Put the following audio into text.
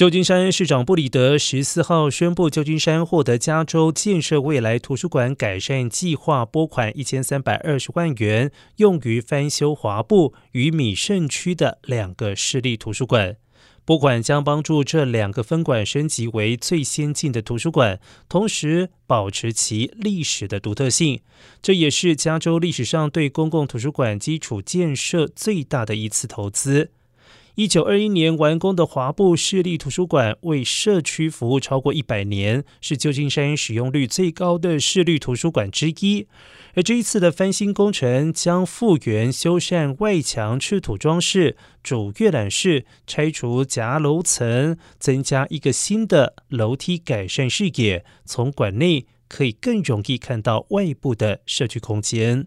旧金山市长布里德十四号宣布，旧金山获得加州建设未来图书馆改善计划拨款一千三百二十万元，用于翻修华埠与米盛区的两个市立图书馆。拨款将帮助这两个分馆升级为最先进的图书馆，同时保持其历史的独特性。这也是加州历史上对公共图书馆基础建设最大的一次投资。一九二一年完工的华埠市立图书馆为社区服务超过一百年，是旧金山使用率最高的市立图书馆之一。而这一次的翻新工程将复原、修缮外墙赤土装饰、主阅览室，拆除夹楼层，增加一个新的楼梯，改善视野，从馆内可以更容易看到外部的社区空间。